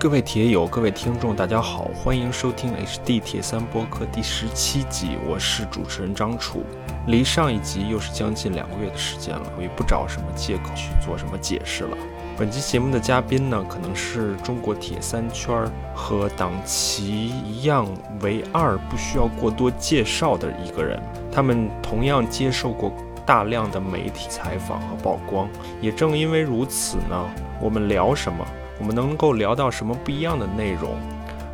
各位铁友，各位听众，大家好，欢迎收听 HD 铁三播客第十七集，我是主持人张楚。离上一集又是将近两个月的时间了，我也不找什么借口去做什么解释了。本期节目的嘉宾呢，可能是中国铁三圈和党旗一样唯二，不需要过多介绍的一个人。他们同样接受过大量的媒体采访和曝光，也正因为如此呢，我们聊什么？我们能够聊到什么不一样的内容，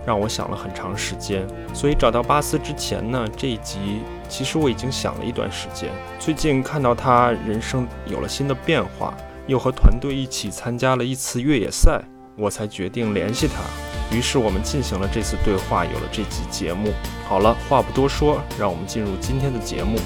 让我想了很长时间。所以找到巴斯之前呢，这一集其实我已经想了一段时间。最近看到他人生有了新的变化，又和团队一起参加了一次越野赛，我才决定联系他。于是我们进行了这次对话，有了这集节目。好了，话不多说，让我们进入今天的节目。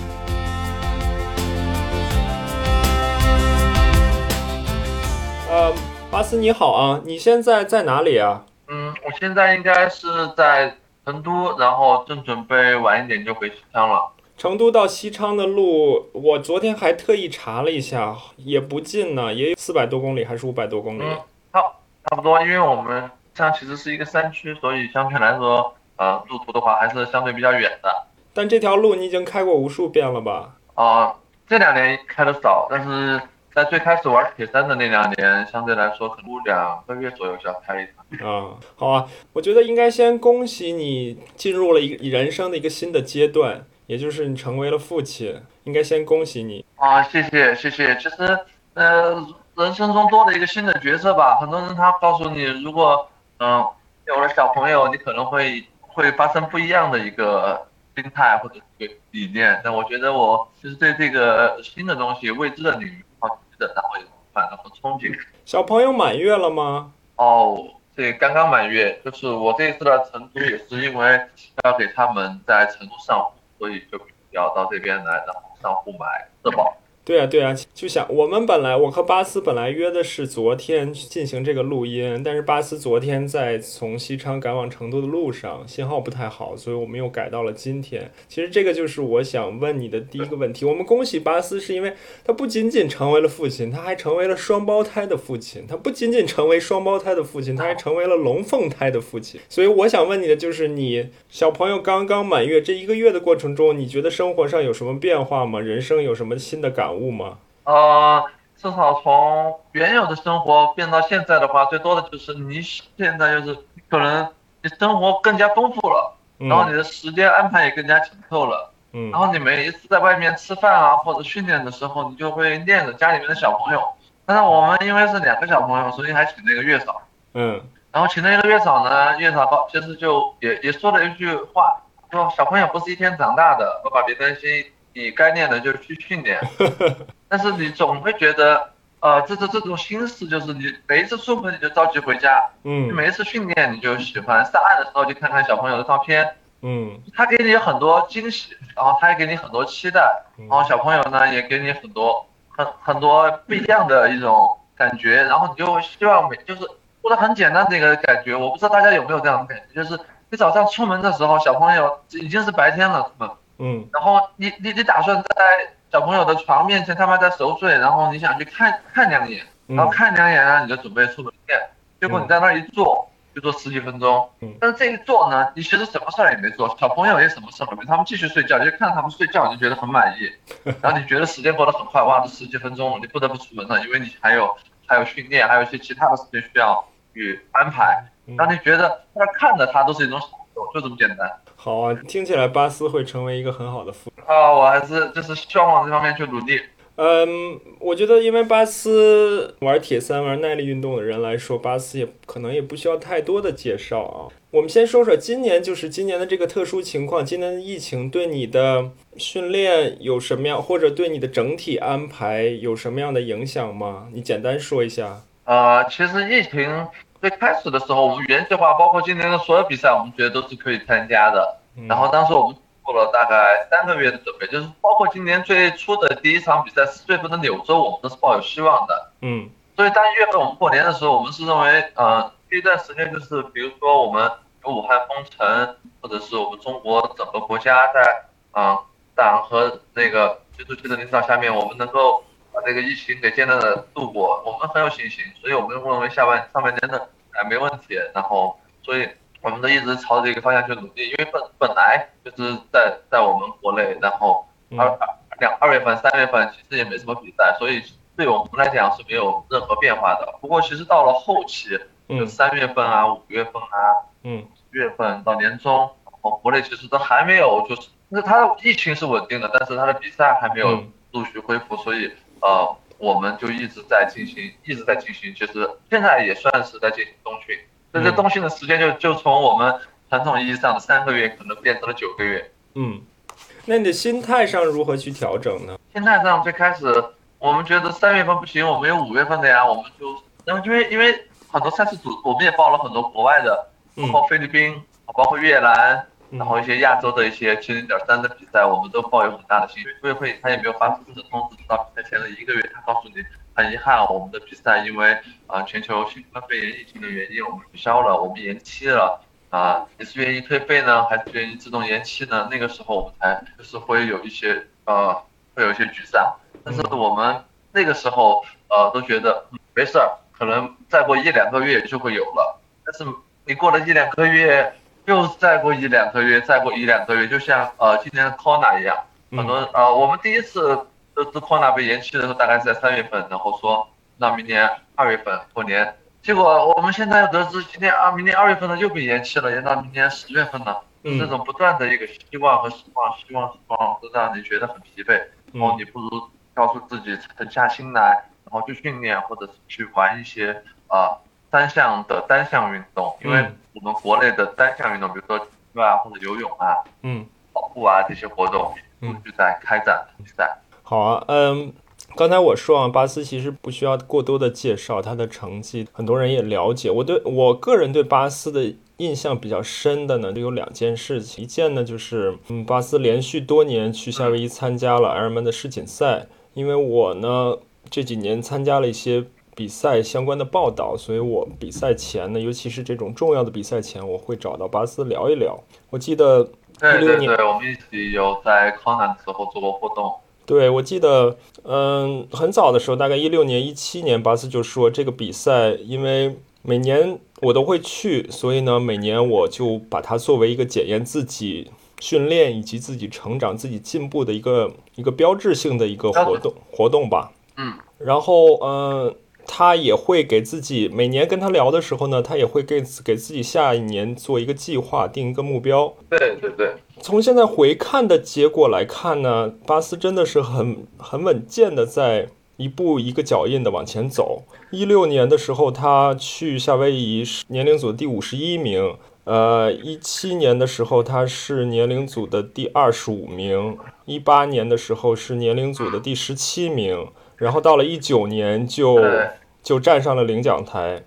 你好啊，你现在在哪里啊？嗯，我现在应该是在成都，然后正准备晚一点就回西昌了。成都到西昌的路，我昨天还特意查了一下，也不近呢，也有四百多公里还是五百多公里？嗯，差差不多，因为我们像其实是一个山区，所以相对来说，呃，路途的话还是相对比较远的。但这条路你已经开过无数遍了吧？啊，这两年开的少，但是。在最开始玩铁三的那两年，相对来说可能两个月左右就要开一场。嗯，好啊，我觉得应该先恭喜你进入了一个人生的一个新的阶段，也就是你成为了父亲，应该先恭喜你。啊，谢谢谢谢。其实，呃，人生中多了一个新的角色吧。很多人他告诉你，如果嗯有了小朋友，你可能会会发生不一样的一个心态或者一个理念。但我觉得我就是对这个新的东西、未知的领域。和憧憬。小朋友满月了吗？哦，对，刚刚满月。就是我这一次来成都，也是因为要给他们在成都上户，所以就要到这边来，然后上户买社保。对啊，对啊，就想我们本来我和巴斯本来约的是昨天进行这个录音，但是巴斯昨天在从西昌赶往成都的路上，信号不太好，所以我们又改到了今天。其实这个就是我想问你的第一个问题。我们恭喜巴斯，是因为他不仅仅成为了父亲，他还成为了双胞胎的父亲。他不仅仅成为双胞胎的父亲，他还成为了龙凤胎的父亲。所以我想问你的就是，你小朋友刚刚满月这一个月的过程中，你觉得生活上有什么变化吗？人生有什么新的感？悟悟吗？呃，至少从原有的生活变到现在的话，最多的就是你现在就是可能你生活更加丰富了，然后你的时间安排也更加紧凑了，嗯，然后你每一次在外面吃饭啊或者训练的时候，你就会念着家里面的小朋友。但是我们因为是两个小朋友，所以还请了一个月嫂，嗯，然后请了一个月嫂呢，月嫂其实就也也说了一句话，说小朋友不是一天长大的，爸爸别担心。你该练的就去训练，但是你总会觉得，呃，这这这种心思就是你每一次出门你就着急回家，嗯，每一次训练你就喜欢上岸的时候就看看小朋友的照片，嗯，他给你很多惊喜，然后他也给你很多期待，然后小朋友呢也给你很多很很多不一样的一种感觉，然后你就希望每就是过得很简单的一个感觉，我不知道大家有没有这样的感觉，就是你早上出门的时候，小朋友已经是白天了，出门。嗯，然后你你你打算在小朋友的床面前，他们在熟睡，然后你想去看看两眼，然后看两眼呢，你就准备出门练，结果你在那儿一坐就坐十几分钟，但是这一坐呢，你其实什么事儿也没做，小朋友也什么事儿没，他们继续睡觉，你就看他们睡觉，你就觉得很满意，然后你觉得时间过得很快，哇，这十几分钟你不得不出门了，因为你还有还有训练，还有一些其他的事情需要去安排，让你觉得在看着他都是一种享受，就这么简单。好啊，听起来巴斯会成为一个很好的父啊，我还是就是希望往这方面去努力。嗯，我觉得因为巴斯玩铁三、玩耐力运动的人来说，巴斯也可能也不需要太多的介绍啊。我们先说说今年，就是今年的这个特殊情况，今年的疫情对你的训练有什么样，或者对你的整体安排有什么样的影响吗？你简单说一下。呃，其实疫情。最开始的时候，我们原计划包括今年的所有比赛，我们觉得都是可以参加的。然后当时我们做了大概三个月的准备，就是包括今年最初的第一场比赛四月份的柳州，我们都是抱有希望的。嗯。所以当一月份我们过年的时候，我们是认为，呃，这一段时间就是，比如说我们有武汉封城，或者是我们中国整个国家在，嗯，党和那个习主席的领导下面，我们能够。把这个疫情给艰难的度过，我们很有信心，所以我们认为下半上半年的哎没问题。然后，所以我们都一直朝着一个方向去努力，因为本本来就是在在我们国内，然后二二两二月份、三月份其实也没什么比赛，所以对我们来讲是没有任何变化的。不过其实到了后期，就三月份啊、五月份啊、嗯，月份到年中，我国内其实都还没有，就是那它的疫情是稳定的，但是它的比赛还没有陆续恢复，所以呃。我们就一直在进行，一直在进行，其实现在也算是在进行冬训。那这冬训的时间就就从我们传统意义上的三个月，可能变成了九个月。嗯，那你的心态上如何去调整呢？心态上最开始我们觉得三月份不行，我们有五月份的呀，我们就，然后因为因为很多赛事组，我们也报了很多国外的，包括菲律宾，包括越南。然后一些亚洲的一些七零点三的比赛，我们都抱有很大的兴趣。组委会他也没有发出正式通知，直到比赛前的一个月，他告诉你很遗憾，我们的比赛因为啊全球新冠肺炎疫情的原因，我们取消了，我们延期了。啊，你是愿意退费呢，还是愿意自动延期呢？那个时候我们才就是会有一些呃，会有一些沮丧。但是我们那个时候呃都觉得没事儿，可能再过一两个月就会有了。但是你过了一两个月。又再过一两个月，再过一两个月，就像呃今年的 Kona 一样，很多呃我们第一次得知 Kona 被延期的时候，大概是在三月份，然后说那明年二月份过年，结果我们现在又得知今年啊明年二月份呢又被延期了，延到明年十月份了，这种不断的一个希望和失望，希望失望，都让你觉得很疲惫，然后你不如告诉自己沉下心来，然后去训练或者是去玩一些啊。单项的单项运动，因为我们国内的单项运动，比如说骑啊或者游泳啊，嗯，跑步啊这些活动，陆续在开展比赛。好啊，嗯，刚才我说啊，巴斯其实不需要过多的介绍他的成绩，很多人也了解。我对我个人对巴斯的印象比较深的呢，就有两件事情。一件呢就是，嗯，巴斯连续多年去夏威夷参加了 Ironman 的世锦赛，因为我呢这几年参加了一些。比赛相关的报道，所以我比赛前呢，尤其是这种重要的比赛前，我会找到巴斯聊一聊。我记得一六年，对，我们一起有在康南的时候做过活动。对，我记得，嗯，很早的时候，大概一六年、一七年，巴斯就说这个比赛，因为每年我都会去，所以呢，每年我就把它作为一个检验自己训练以及自己成长、自己进步的一个一个标志性的一个活动活动吧。嗯，然后，嗯。他也会给自己每年跟他聊的时候呢，他也会给给自己下一年做一个计划，定一个目标。对对对。从现在回看的结果来看呢，巴斯真的是很很稳健的在一步一个脚印的往前走。一六年的时候，他去夏威夷是年龄组第五十一名。呃，一七年的时候他是年龄组的第二十五名。一八年的时候是年龄组的第十七名。然后到了一九年就。就站上了领奖台，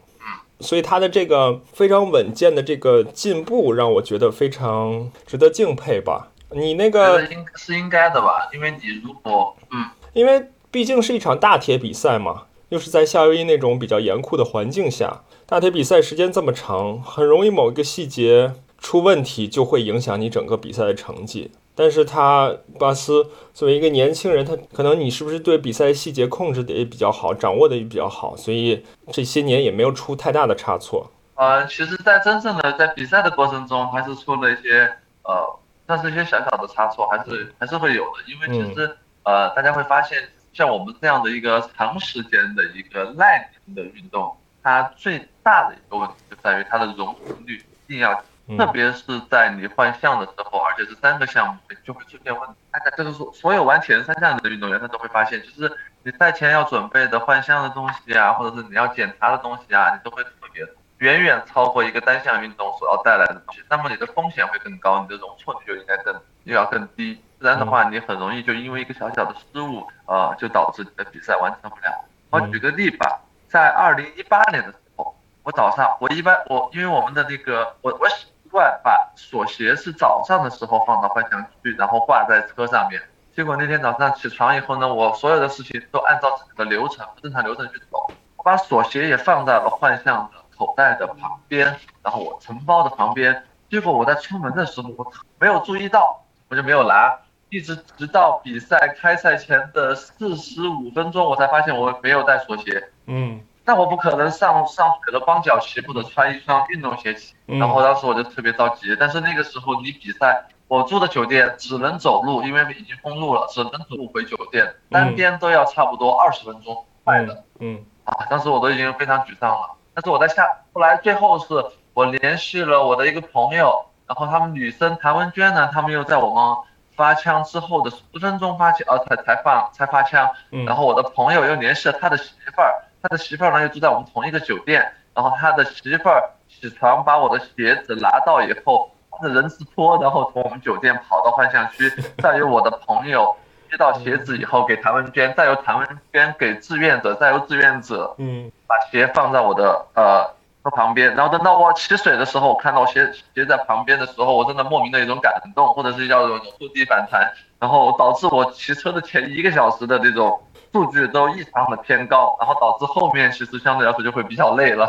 所以他的这个非常稳健的这个进步，让我觉得非常值得敬佩吧。你那个应是应该的吧？因为你如果嗯，因为毕竟是一场大铁比赛嘛，又是在夏威夷那种比较严酷的环境下，大铁比赛时间这么长，很容易某一个细节出问题，就会影响你整个比赛的成绩。但是他巴斯作为一个年轻人，他可能你是不是对比赛细节控制的也比较好，掌握的也比较好，所以这些年也没有出太大的差错。呃，其实，在真正的在比赛的过程中，还是出了一些呃，但是一些小小的差错，还是还是会有的。因为其实呃，大家会发现，像我们这样的一个长时间的一个耐力的运动，它最大的一个问题就在于它的容错率一定要。特别是在你换项的时候，而且是三个项目就会出现问题。大家这个所所有玩前三项的运动员，他都会发现，就是你赛前要准备的换项的东西啊，或者是你要检查的东西啊，你都会特别远远超过一个单项运动所要带来的东西。那么你的风险会更高，你的容错率就应该更又要更低。不然的话，你很容易就因为一个小小的失误，呃，就导致你的比赛完成不了。我举个例吧，在二零一八年的时候，我早上我一般我因为我们的那个我我。惯把锁鞋是早上的时候放到换项区，然后挂在车上面。结果那天早上起床以后呢，我所有的事情都按照整个流程、正常流程去走。我把锁鞋也放在了换项的口袋的旁边，然后我承包的旁边。结果我在出门的时候，我没有注意到，我就没有拿，一直直到比赛开赛前的四十五分钟，我才发现我没有带锁鞋。嗯，那我不可能上上学了光脚齐步的穿一双运动鞋骑，然后当时我就特别着急。但是那个时候你比赛，我住的酒店只能走路，因为已经封路了，只能走路回酒店，单边都要差不多二十分钟快的。嗯啊，当时我都已经非常沮丧了。但是我在下，后来最后是我联系了我的一个朋友，然后他们女生谭文娟呢，他们又在我们发枪之后的十分钟发枪，呃才才放才发枪，然后我的朋友又联系了他的媳妇儿。他的媳妇儿呢又住在我们同一个酒店，然后他的媳妇儿起床把我的鞋子拿到以后，他的人字拖，然后从我们酒店跑到幻象区，再由我的朋友接到鞋子以后给谭文娟，再由谭文娟给志愿者，再由志愿者，嗯，把鞋放在我的呃车旁边，然后等到我起水的时候，我看到鞋鞋在旁边的时候，我真的莫名的一种感动，或者是叫做触底反弹，然后导致我骑车的前一个小时的这种。数据都异常的偏高，然后导致后面其实相对来说就会比较累了。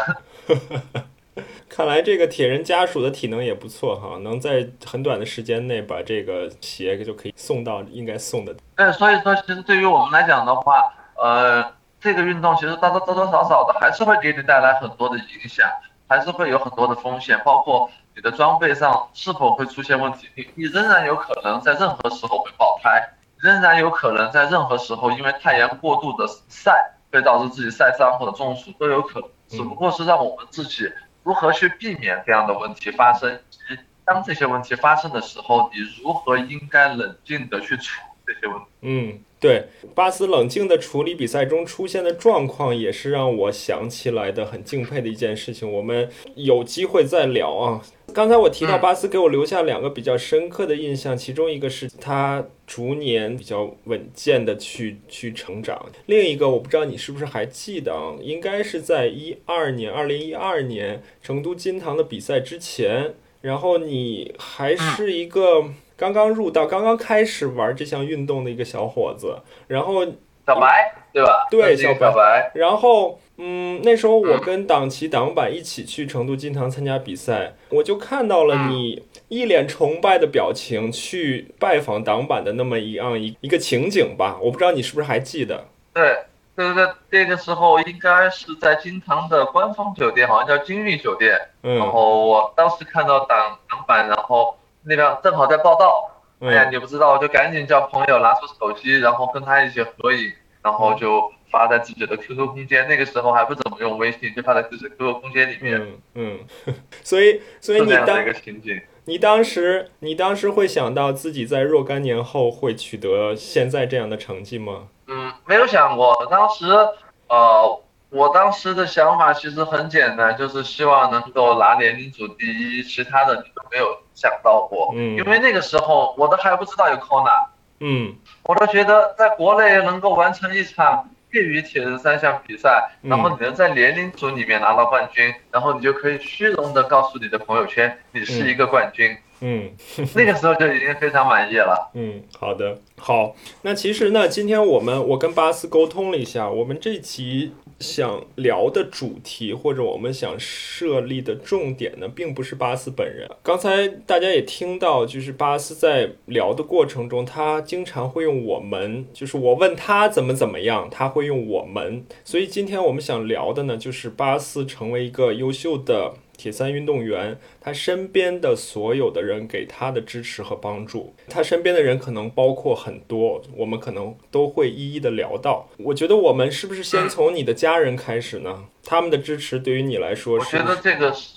看来这个铁人家属的体能也不错哈，能在很短的时间内把这个鞋就可以送到应该送的。对，所以说其实对于我们来讲的话，呃，这个运动其实多多多多少少的还是会给你带来很多的影响，还是会有很多的风险，包括你的装备上是否会出现问题，你你仍然有可能在任何时候会爆胎。仍然有可能在任何时候因为太阳过度的晒，会导致自己晒伤或者中暑都有可能。只不过是让我们自己如何去避免这样的问题发生，以及当这些问题发生的时候，你如何应该冷静的去处这些问题。嗯，对，巴斯冷静的处理比赛中出现的状况，也是让我想起来的很敬佩的一件事情。我们有机会再聊啊。刚才我提到巴斯给我留下两个比较深刻的印象，其中一个是他逐年比较稳健的去去成长，另一个我不知道你是不是还记得啊？应该是在一二年，二零一二年成都金堂的比赛之前，然后你还是一个刚刚入道、刚刚开始玩这项运动的一个小伙子，然后小白对吧？对，小白，然后。嗯，那时候我跟党旗党板一起去成都金堂参加比赛，我就看到了你一脸崇拜的表情去拜访党板的那么一样一一个情景吧。我不知道你是不是还记得？对，对对，那个时候应该是在金堂的官方酒店，好像叫金域酒店。嗯。然后我当时看到党党板，然后那边正好在报道。哎呀，你不知道，我就赶紧叫朋友拿出手机，然后跟他一起合影，然后就。发在自己的 QQ 空间，那个时候还不怎么用微信，就发在自己的 QQ 空间里面。嗯嗯，所以所以你当一个情景，你当时你当时会想到自己在若干年后会取得现在这样的成绩吗？嗯，没有想过。当时呃，我当时的想法其实很简单，就是希望能够拿年龄组第一，其他的你都没有想到过。嗯，因为那个时候我都还不知道有 Kona。嗯，我都觉得在国内能够完成一场。业余铁人三项比赛，然后你能在年龄组里面拿到冠军，然后你就可以虚荣的告诉你的朋友圈，你是一个冠军。嗯，那个时候就已经非常满意了。嗯，好的，好。那其实呢，今天我们我跟巴斯沟通了一下，我们这期。想聊的主题或者我们想设立的重点呢，并不是巴斯本人。刚才大家也听到，就是巴斯在聊的过程中，他经常会用我们，就是我问他怎么怎么样，他会用我们。所以今天我们想聊的呢，就是巴斯成为一个优秀的。铁三运动员，他身边的所有的人给他的支持和帮助，他身边的人可能包括很多，我们可能都会一一的聊到。我觉得我们是不是先从你的家人开始呢？他们的支持对于你来说，我觉得这个是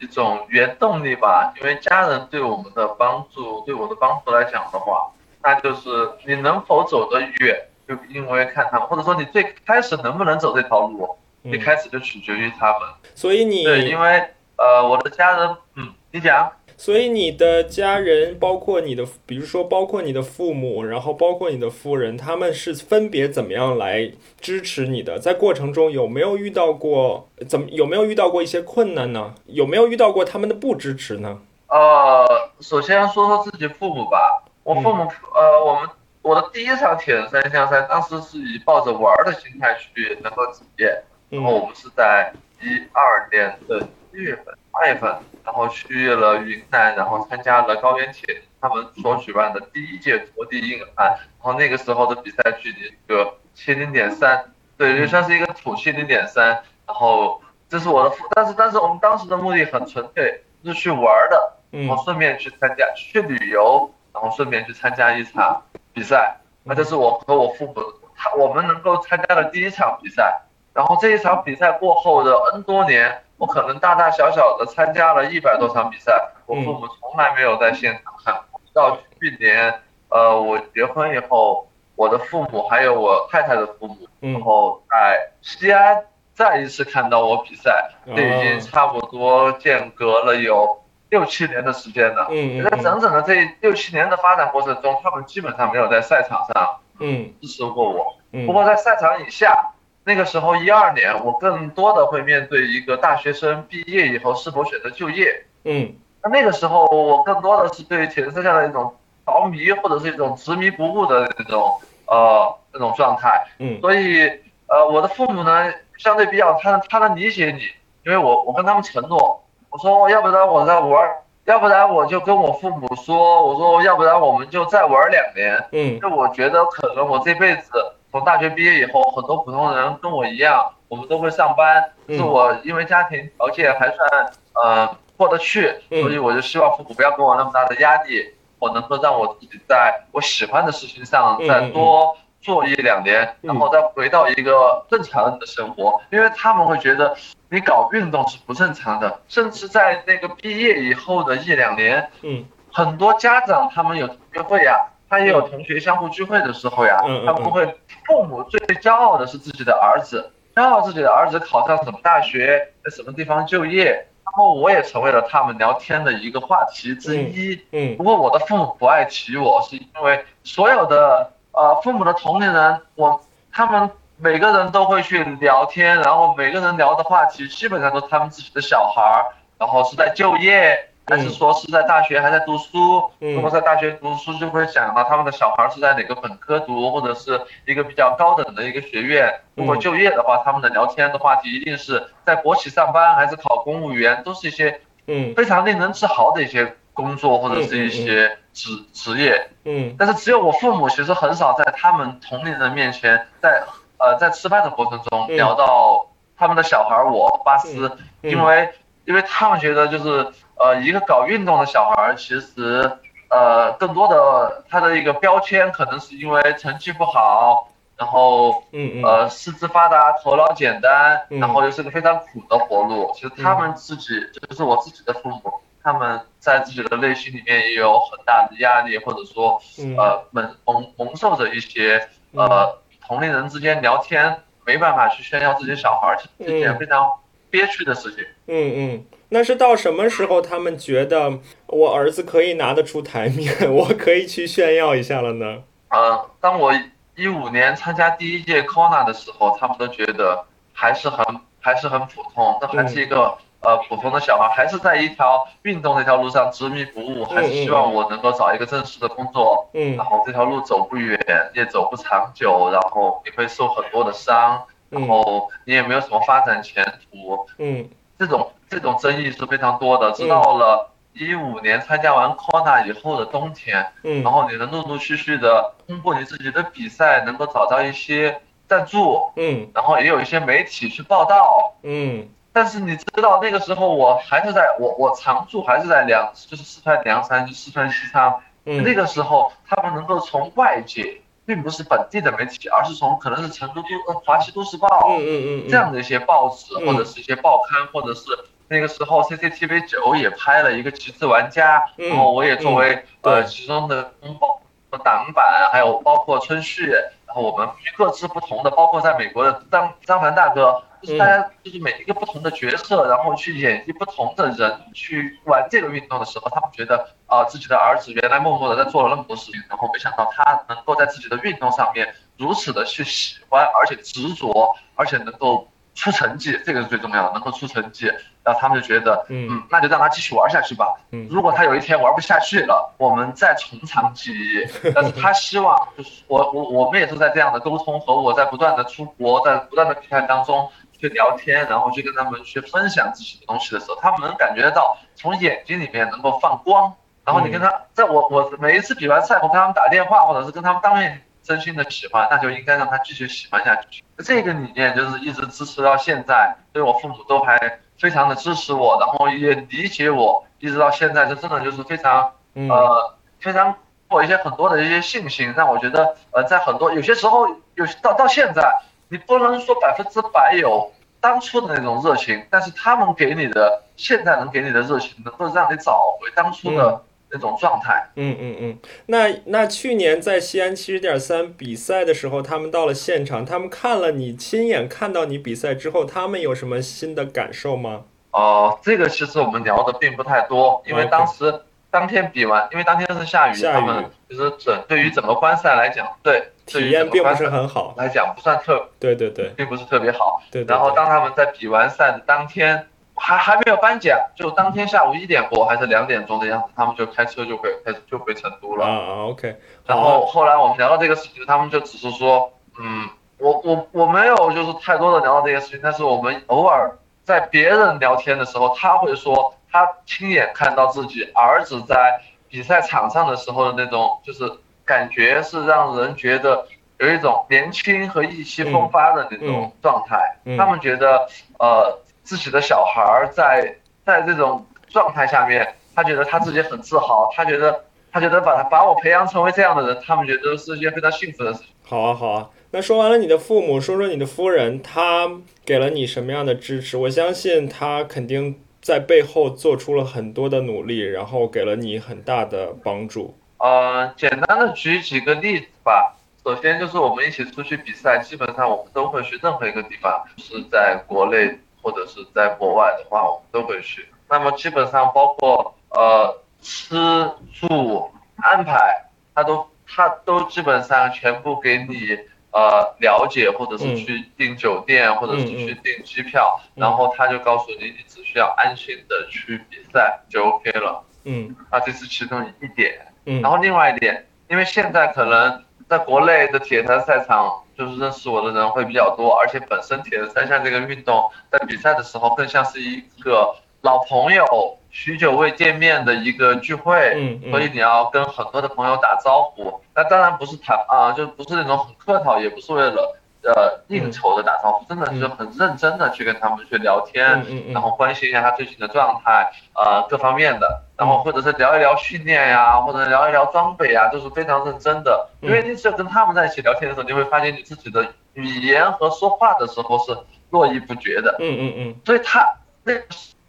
一种原动力吧，因为家人对我们的帮助，对我的帮助来讲的话，那就是你能否走得远，就因为看他们，或者说你最开始能不能走这条路。一开始就取决于他们，所以你对，因为呃，我的家人，嗯，你讲，所以你的家人，包括你的，比如说包括你的父母，然后包括你的夫人，他们是分别怎么样来支持你的？在过程中有没有遇到过怎么有没有遇到过一些困难呢？有没有遇到过他们的不支持呢？呃，首先说说自己父母吧，我父母，呃，我们我的第一场铁人三项赛，当时是以抱着玩的心态去能够体验。然后我们是在一二年的一月份、八月份，然后去了云南，然后参加了高原铁他们所举办的第一届国地硬汉。然后那个时候的比赛距离个七零点三，对，就算是一个土气零点三。然后这是我的，但是但是我们当时的目的很纯粹，是去玩的，然后顺便去参加去旅游，然后顺便去参加一场比赛。那这是我和我父母他我们能够参加的第一场比赛。然后这一场比赛过后的 N 多年，我可能大大小小的参加了一百多场比赛，我父母从来没有在现场看过。到去年，呃，我结婚以后，我的父母还有我太太的父母，然后在西安再一次看到我比赛，这已经差不多间隔了有六七年的时间了。嗯在整整的这六七年的发展过程中，他们基本上没有在赛场上，嗯，支持过我。不过在赛场以下。那个时候一二年，我更多的会面对一个大学生毕业以后是否选择就业。嗯，那那个时候我更多的是对铁人三项的一种着迷，或者是一种执迷不悟的那种呃那种状态。嗯，所以呃我的父母呢相对比较他他能理解你，因为我我跟他们承诺，我说要不然我在玩，要不然我就跟我父母说，我说要不然我们就再玩两年。嗯，就我觉得可能我这辈子。从大学毕业以后，很多普通人跟我一样，我们都会上班。是我因为家庭条件还算呃过得去，所以我就希望父母不要给我那么大的压力，我能够让我自己在我喜欢的事情上再多做一两年，然后再回到一个正常人的生活。因为他们会觉得你搞运动是不正常的，甚至在那个毕业以后的一两年，嗯，很多家长他们有同学会呀。他也有同学相互聚会的时候呀，他们会父母最骄傲的是自己的儿子，骄傲自己的儿子考上什么大学，在什么地方就业，然后我也成为了他们聊天的一个话题之一。嗯，不过我的父母不爱提我，是因为所有的呃父母的同龄人，我他们每个人都会去聊天，然后每个人聊的话题基本上都是他们自己的小孩儿，然后是在就业。还是说是在大学还在读书，如果在大学读书，就会想到他们的小孩是在哪个本科读，或者是一个比较高等的一个学院。如果就业的话，他们的聊天的话题一定是在国企上班，还是考公务员，都是一些嗯非常令人自豪的一些工作或者是一些职职业。嗯，但是只有我父母其实很少在他们同龄人面前，在呃在吃饭的过程中聊到他们的小孩我巴斯，因为因为他们觉得就是。呃，一个搞运动的小孩儿，其实，呃，更多的他的一个标签可能是因为成绩不好，然后，呃，四肢发达，头脑简单，然后又是个非常苦的活路。其实他们自己，就是我自己的父母，他们在自己的内心里面也有很大的压力，或者说，呃，蒙蒙蒙受着一些，呃，同龄人之间聊天没办法去炫耀自己小孩儿，是一件非常憋屈的事情。嗯嗯。那是到什么时候他们觉得我儿子可以拿得出台面，我可以去炫耀一下了呢？呃，当我一五年参加第一届 Kona 的时候，他们都觉得还是很还是很普通，都还是一个呃普通的小孩，还是在一条运动这条路上执迷不悟，还是希望我能够找一个正式的工作。嗯。然后这条路走不远，也走不长久，然后也会受很多的伤，然后你也没有什么发展前途。嗯。这种这种争议是非常多的，直到了一五年参加完 CONA 以后的冬天，嗯，然后你能陆陆续续的通过你自己的比赛，能够找到一些赞助，嗯，然后也有一些媒体去报道，嗯，但是你知道那个时候我还是在我我常驻还是在凉，就是四川凉山，就四川西昌，嗯，那个时候他们能够从外界。并不是本地的媒体，而是从可能是成都都呃华西都市报，嗯嗯嗯，这样的一些报纸或者是一些报刊，或者是那个时候 CCTV 九也拍了一个极致玩家，然后我也作为呃其中的公报挡板，还有包括春旭，然后我们各自不同的，包括在美国的张张凡大哥。就是大家就是每一个不同的角色，然后去演绎不同的人去玩这个运动的时候，他们觉得啊，自己的儿子原来默默的在做了那么多事情，然后没想到他能够在自己的运动上面如此的去喜欢，而且执着，而且能够出成绩，这个是最重要的，能够出成绩，然后他们就觉得，嗯，那就让他继续玩下去吧。嗯，如果他有一天玩不下去了，我们再从长计议。但是他希望就是我我我们也是在这样的沟通和我在不断的出国，在不断的比赛当中。去聊天，然后去跟他们去分享自己的东西的时候，他们能感觉到从眼睛里面能够放光。然后你跟他，在我我每一次比完赛，我跟他们打电话，或者是跟他们当面真心的喜欢，那就应该让他继续喜欢下去。这个理念就是一直支持到现在，所以我父母都还非常的支持我，然后也理解我，一直到现在，这真的就是非常呃非常给我一些很多的一些信心，让我觉得呃在很多有些时候有到到现在，你不能说百分之百有当初的那种热情，但是他们给你的现在能给你的热情，能够让你找回当初的。那种状态，嗯嗯嗯，那那去年在西安七十点三比赛的时候，他们到了现场，他们看了你亲眼看到你比赛之后，他们有什么新的感受吗？哦，这个其实我们聊的并不太多，因为当时当天比完，因为当天是下雨，他们就是整对于整个观赛来讲，对体验并不是很好，来讲不算特，对对对，并不是特别好。对，然后当他们在比完赛的当天。还还没有颁奖，就当天下午一点过还是两点钟的样子，他们就开车就回开始就回成都了。啊，OK。然后后来我们聊到这个事情，他们就只是说，嗯，我我我没有就是太多的聊到这个事情，但是我们偶尔在别人聊天的时候，他会说他亲眼看到自己儿子在比赛场上的时候的那种，就是感觉是让人觉得有一种年轻和意气风发的那种状态。他们觉得，呃。自己的小孩儿在在这种状态下面，他觉得他自己很自豪，他觉得他觉得把他把我培养成为这样的人，他们觉得是一件非常幸福的事情。好啊，好啊。那说完了你的父母，说说你的夫人，她给了你什么样的支持？我相信她肯定在背后做出了很多的努力，然后给了你很大的帮助。呃，简单的举几个例子吧。首先就是我们一起出去比赛，基本上我们都会去任何一个地方，是在国内。或者是在国外的话，我们都会去。那么基本上包括呃吃住安排，他都他都基本上全部给你呃了解，或者是去订酒店，或者是去订机票，然后他就告诉你，你只需要安心的去比赛就 OK 了。嗯，啊，这是其中一点。嗯，然后另外一点，因为现在可能在国内的铁人赛场。就是认识我的人会比较多，而且本身铁人三项这个运动在比赛的时候更像是一个老朋友许久未见面的一个聚会，嗯，所以你要跟很多的朋友打招呼。那当然不是谈啊，就不是那种很客套，也不是为了。呃，应酬的打招呼，真的是很认真的去跟他们去聊天，然后关心一下他最近的状态，呃，各方面的，然后或者是聊一聊训练呀，或者聊一聊装备呀，都是非常认真的。因为你只有跟他们在一起聊天的时候，你会发现你自己的语言和说话的时候是络绎不绝的。嗯嗯嗯。所以他那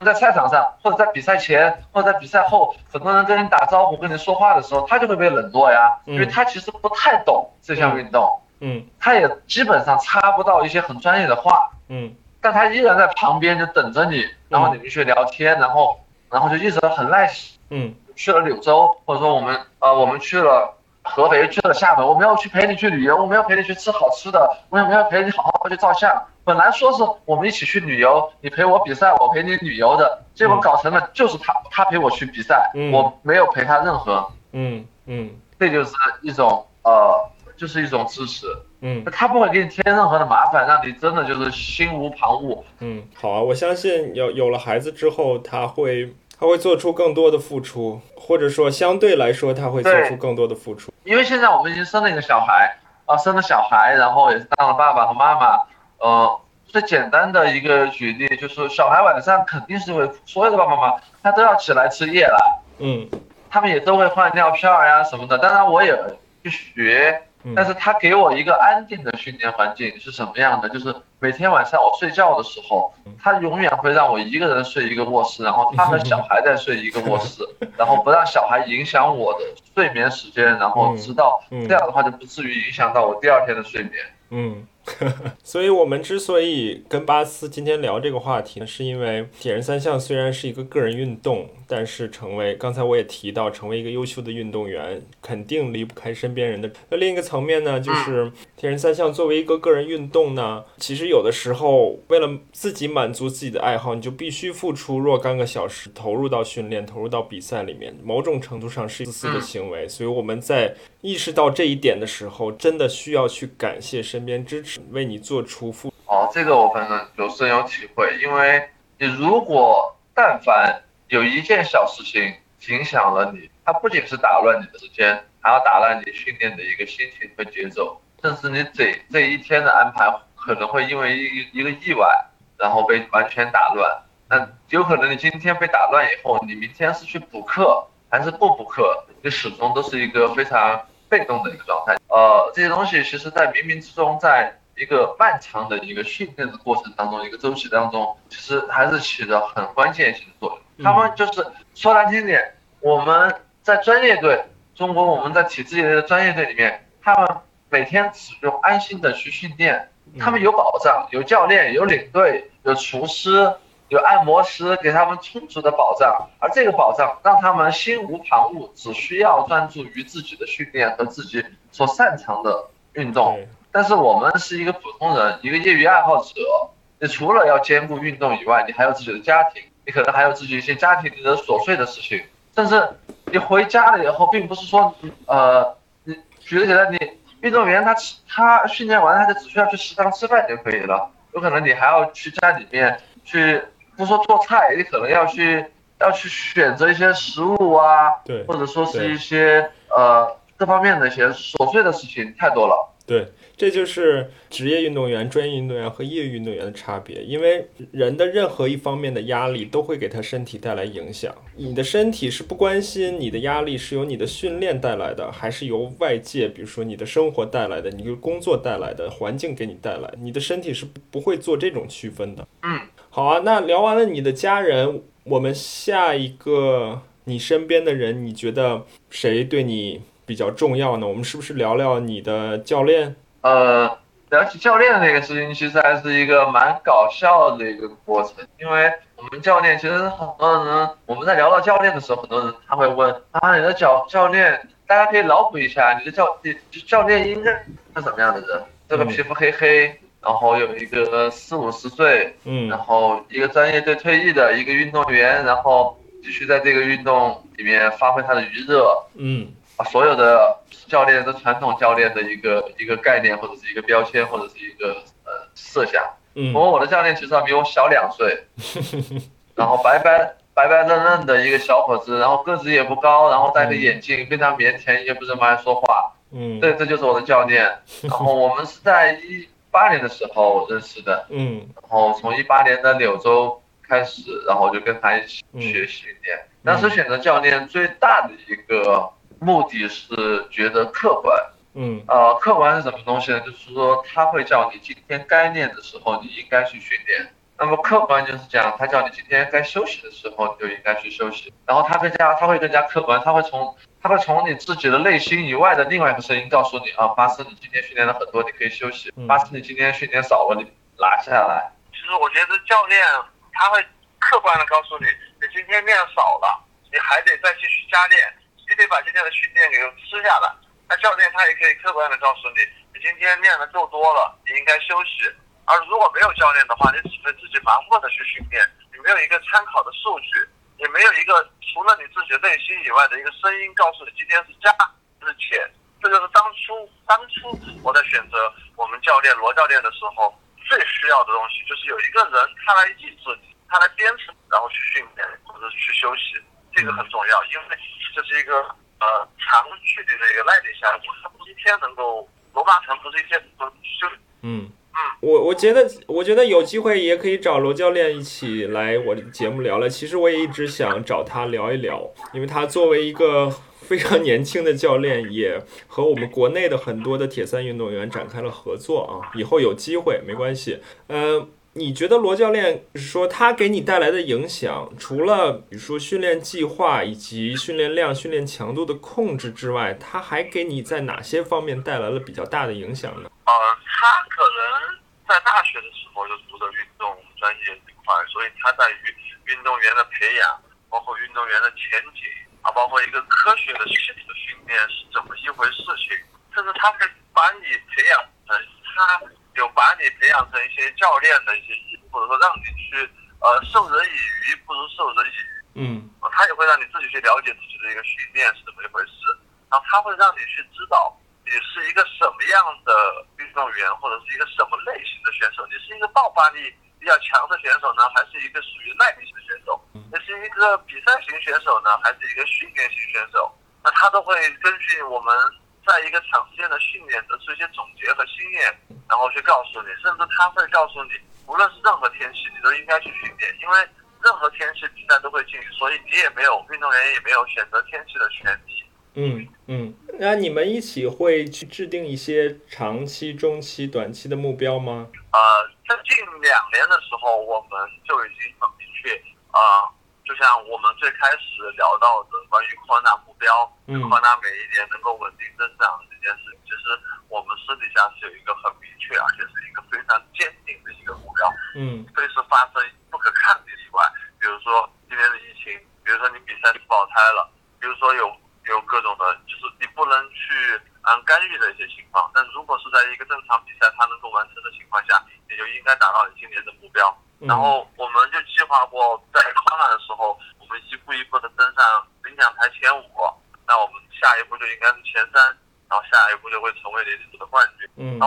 在赛场上，或者在比赛前，或者在比赛后，很多人跟你打招呼、跟你说话的时候，他就会被冷落呀，因为他其实不太懂这项运动。嗯，他也基本上插不到一些很专业的话，嗯，但他依然在旁边就等着你，然后你们去聊天，然后，然后就一直很耐心，嗯，去了柳州，或者说我们，呃，我们去了合肥，去了厦门，我们要去陪你去旅游，我们要陪你去吃好吃的，我们要陪你好好去照相。本来说是我们一起去旅游，你陪我比赛，我陪你旅游的，结果搞成了就是他他陪我去比赛，我没有陪他任何，嗯嗯，这就是一种呃。就是一种支持，嗯，他不会给你添任何的麻烦，让你真的就是心无旁骛。嗯，好啊，我相信有有了孩子之后，他会他会做出更多的付出，或者说相对来说他会做出更多的付出。因为现在我们已经生了一个小孩啊，生了小孩，然后也是当了爸爸和妈妈。呃，最简单的一个举例就是，小孩晚上肯定是会，所有的爸爸妈妈他都要起来吃夜了，嗯，他们也都会换尿片呀什么的。当然我也去学。但是他给我一个安定的训练环境是什么样的？就是每天晚上我睡觉的时候，他永远会让我一个人睡一个卧室，然后他和小孩在睡一个卧室，然后不让小孩影响我的睡眠时间，然后直到这样的话就不至于影响到我第二天的睡眠。嗯。所以，我们之所以跟巴斯今天聊这个话题呢，是因为铁人三项虽然是一个个人运动，但是成为刚才我也提到，成为一个优秀的运动员，肯定离不开身边人的。那另一个层面呢，就是铁人三项作为一个个人运动呢，其实有的时候为了自己满足自己的爱好，你就必须付出若干个小时投入到训练、投入到比赛里面，某种程度上是自私的行为。所以我们在意识到这一点的时候，真的需要去感谢身边支持。为你做出付哦，这个我反正有深有体会，因为你如果但凡有一件小事情影响了你它不仅是打乱你的时间，还要打乱你训练的一个心情和节奏，甚至你这这一天的安排可能会因为一一个意外，然后被完全打乱。那有可能你今天被打乱以后，你明天是去补课还是不补课，你始终都是一个非常被动的一个状态。呃，这些东西其实在冥冥之中，在一个漫长的一个训练的过程当中，一个周期当中，其实还是起着很关键性的作用。他们就是说难听点，我们在专业队，中国我们在体制内的专业队里面，他们每天只用安心的去训练，他们有保障，有教练，有领队，有厨师。有按摩师给他们充足的保障，而这个保障让他们心无旁骛，只需要专注于自己的训练和自己所擅长的运动。但是我们是一个普通人，一个业余爱好者，你除了要兼顾运动以外，你还有自己的家庭，你可能还有自己一些家庭里的琐碎的事情，甚至你回家了以后，并不是说，呃，你举个简单，你运动员他吃他训练完，他就只需要去食堂吃饭就可以了，有可能你还要去家里面去。不说做菜，你可能要去要去选择一些食物啊，对，或者说是一些呃各方面的一些琐碎的事情太多了。对，这就是职业运动员、专业运动员和业余运动员的差别。因为人的任何一方面的压力都会给他身体带来影响。你的身体是不关心你的压力是由你的训练带来的，还是由外界，比如说你的生活带来的、你的工作带来的、环境给你带来，你的身体是不会做这种区分的。嗯。好啊，那聊完了你的家人，我们下一个你身边的人，你觉得谁对你比较重要呢？我们是不是聊聊你的教练？呃，聊起教练这个事情，其实还是一个蛮搞笑的一个过程，因为我们教练其实很多人，我们在聊到教练的时候，很多人他会问啊，你的教教练，大家可以脑补一下，你的教你教练应该是什么样的人？这个皮肤黑黑。然后有一个四五十岁，嗯，然后一个专业队退役的一个运动员，然后继续在这个运动里面发挥他的余热，嗯，所有的教练的传统教练的一个一个概念或者是一个标签或者是一个呃设想，嗯，我我的教练其实比我小两岁，然后白白白白嫩嫩的一个小伙子，然后个子也不高，然后戴个眼镜，非常腼腆，也不怎么爱说话，嗯，这这就是我的教练，然后我们是在一。八年的时候认识的，嗯，然后从一八年的柳州开始，然后就跟他一起学习训练。当时选择教练最大的一个目的是觉得客观，嗯，呃，客观是什么东西呢？就是说他会叫你今天该练的时候你应该去训练。那么客观就是这样，他叫你今天该休息的时候你就应该去休息。然后他更加他会更加客观，他会从。他会从你自己的内心以外的另外一个声音告诉你啊，巴斯，你今天训练了很多，你可以休息。巴斯，你今天训练少了，你拿下来。其实我觉得教练他会客观的告诉你，你今天练少了，你还得再继续加练，你得把今天的训练给吃下来。那教练他也可以客观的告诉你，你今天练的够多了，你应该休息。而如果没有教练的话，你只能自己盲目的去训练，你没有一个参考的数据。也没有一个除了你自己内心以外的一个声音告诉你今天是加是减，这就是当初当初我在选择我们教练罗教练的时候最需要的东西，就是有一个人他来抑制你，他来鞭策，然后去训练或者去休息，这个很重要，因为这是一个呃长距离的一个耐力项目，它不是一天能够罗马城不是一天能就嗯。我我觉得，我觉得有机会也可以找罗教练一起来我的节目聊聊。其实我也一直想找他聊一聊，因为他作为一个非常年轻的教练，也和我们国内的很多的铁三运动员展开了合作啊。以后有机会没关系。呃，你觉得罗教练说他给你带来的影响，除了比如说训练计划以及训练量、训练强度的控制之外，他还给你在哪些方面带来了比较大的影响呢？呃，他可能。在大学的时候就读的运动专业这块，所以他在于运动员的培养，包括运动员的前景啊，包括一个科学的系统的训练是怎么一回事情，甚至他会把你培养成，他有养成一些教练的一些意或者说让你去呃授人以鱼不如授人以渔，嗯，他也会让你自己去了解自己的一个训练是怎么一回事，然后他会让你去知道。你是一个什么样的运动员，或者是一个什么类型的选手？你是一个爆发力比较强的选手呢，还是一个属于耐力型的选手？你那是一个比赛型选手呢，还是一个训练型选手？那他都会根据我们在一个长时间的训练得出一些总结和经验，然后去告诉你，甚至他会告诉你，无论是任何天气，你都应该去训练，因为任何天气比赛都会进行，所以你也没有运动员也没有选择天气的权利。嗯嗯，那你们一起会去制定一些长期、中期、短期的目标吗？呃，在近两年的时候，我们就已经很明确啊，就像我们最开始聊到的关于扩大目标，扩大每一年能够稳定增长这件事，其实我们私底下是有一个很明确，而且是一个非常坚定的一个目标。嗯，非是发生不可抗力之外，比如说今年的疫情，比如说你比赛是爆胎了，比如说有。有各种的，就是你不能去嗯干预的一些情况，但如果是在一个正常比赛它能够完成的情况下，你就应该达到你今年的目标。然后我们就计划过在康纳的时候，我们一步一步的登上领奖台前五，那我们下一步就应该是前三，然后下一步就会成为年度的冠军。嗯，然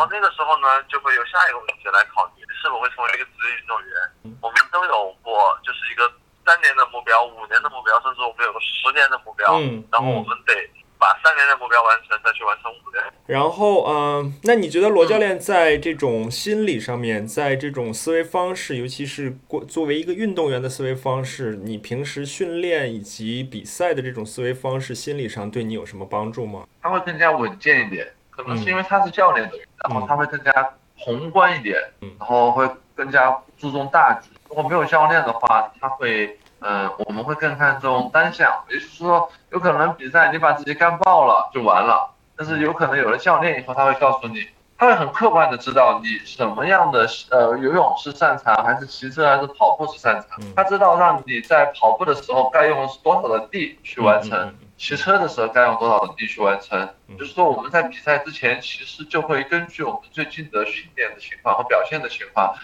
后那个时候呢，就会有下一个问题来考你，是否会成为一个职业运动员。我们都有过，就是一个。三年的目标，五年的目标，甚至我们有个十年的目标。嗯，然后我们得把三年的目标完成，再去完成五年。然后，嗯，那你觉得罗教练在这种心理上面，在这种思维方式，尤其是过作为一个运动员的思维方式，你平时训练以及比赛的这种思维方式，心理上对你有什么帮助吗？他会更加稳健一点，可能是因为他是教练的，然后他会更加宏观一点，然后会更加注重大局。如果没有教练的话，他会，嗯，我们会更看重单项，也就是说，有可能比赛你把自己干爆了就完了，但是有可能有了教练以后，他会告诉你，他会很客观的知道你什么样的，呃，游泳是擅长，还是骑车，还是跑步是擅长，他知道让你在跑步的时候该用多少的力去完成。骑车的时候该用多少的力去完成？就是说我们在比赛之前，其实就会根据我们最近的训练的情况和表现的情况，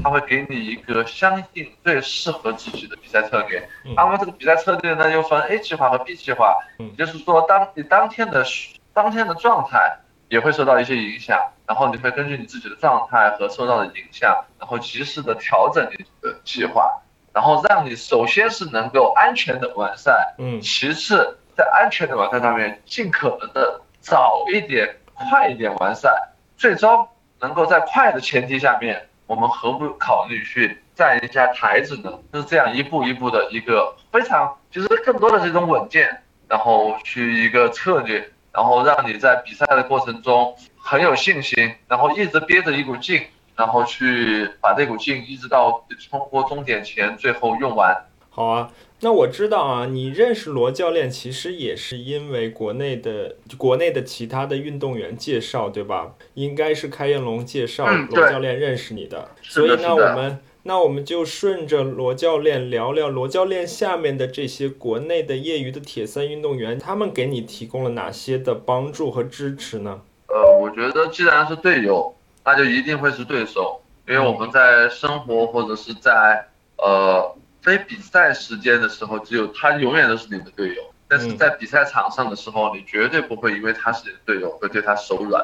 他会给你一个相应最适合自己的比赛策略。那么这个比赛策略呢，又分 A 计划和 B 计划。也就是说，当你当天的当天的状态也会受到一些影响，然后你会根据你自己的状态和受到的影响，然后及时的调整你的计划，然后让你首先是能够安全的完赛，嗯，其次。在安全的完赛上面，尽可能的早一点、快一点完善，最终能够在快的前提下面，我们何不考虑去站一下台子呢？就是这样一步一步的一个非常，其实更多的这种稳健，然后去一个策略，然后让你在比赛的过程中很有信心，然后一直憋着一股劲，然后去把这股劲一直到冲过终点前最后用完。好啊。那我知道啊，你认识罗教练其实也是因为国内的国内的其他的运动员介绍，对吧？应该是开彦龙介绍罗教练认识你的，所以呢我们那我们就顺着罗教练聊聊罗教练下面的这些国内的业余的铁三运动员，他们给你提供了哪些的帮助和支持呢？呃，我觉得既然是队友，那就一定会是对手，因为我们在生活或者是在呃。非比赛时间的时候，只有他永远都是你的队友。但是在比赛场上的时候，你绝对不会因为他是你的队友，会对他手软，